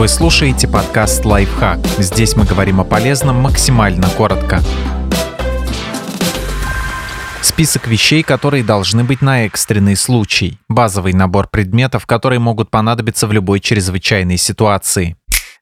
Вы слушаете подкаст «Лайфхак». Здесь мы говорим о полезном максимально коротко. Список вещей, которые должны быть на экстренный случай. Базовый набор предметов, которые могут понадобиться в любой чрезвычайной ситуации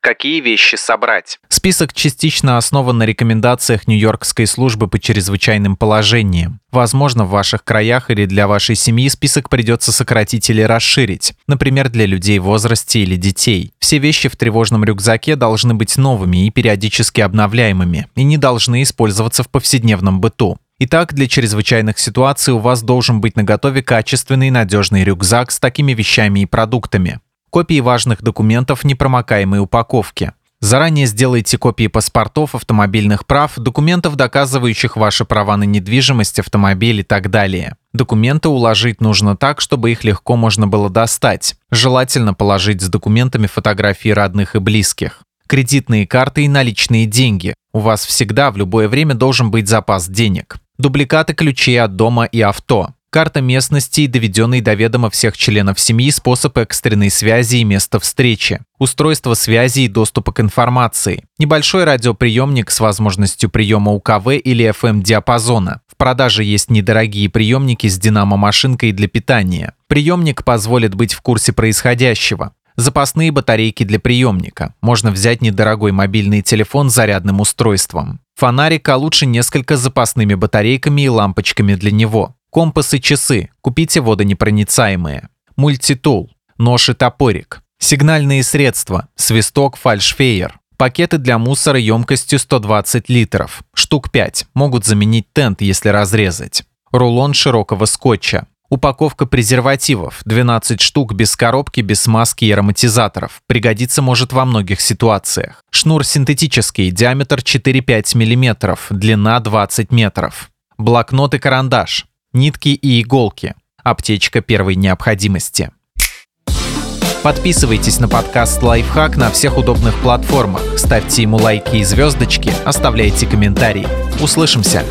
какие вещи собрать. Список частично основан на рекомендациях Нью-Йоркской службы по чрезвычайным положениям. Возможно, в ваших краях или для вашей семьи список придется сократить или расширить, например, для людей в возрасте или детей. Все вещи в тревожном рюкзаке должны быть новыми и периодически обновляемыми, и не должны использоваться в повседневном быту. Итак, для чрезвычайных ситуаций у вас должен быть наготове качественный и надежный рюкзак с такими вещами и продуктами копии важных документов в непромокаемой упаковке. Заранее сделайте копии паспортов, автомобильных прав, документов, доказывающих ваши права на недвижимость, автомобиль и так далее. Документы уложить нужно так, чтобы их легко можно было достать. Желательно положить с документами фотографии родных и близких. Кредитные карты и наличные деньги. У вас всегда в любое время должен быть запас денег. Дубликаты ключей от дома и авто карта местности доведенный до ведома всех членов семьи способ экстренной связи и место встречи, устройство связи и доступа к информации, небольшой радиоприемник с возможностью приема УКВ или FM-диапазона. В продаже есть недорогие приемники с динамо-машинкой для питания. Приемник позволит быть в курсе происходящего. Запасные батарейки для приемника. Можно взять недорогой мобильный телефон с зарядным устройством. Фонарик, а лучше несколько запасными батарейками и лампочками для него. Компас и часы. Купите водонепроницаемые. Мультитул. Нож и топорик. Сигнальные средства. Свисток, фальшфейер. Пакеты для мусора емкостью 120 литров. Штук 5. Могут заменить тент, если разрезать. Рулон широкого скотча. Упаковка презервативов. 12 штук без коробки, без смазки и ароматизаторов. Пригодится может во многих ситуациях. Шнур синтетический, диаметр 4-5 мм, длина 20 метров. Блокнот и карандаш нитки и иголки. Аптечка первой необходимости. Подписывайтесь на подкаст «Лайфхак» на всех удобных платформах, ставьте ему лайки и звездочки, оставляйте комментарии. Услышимся!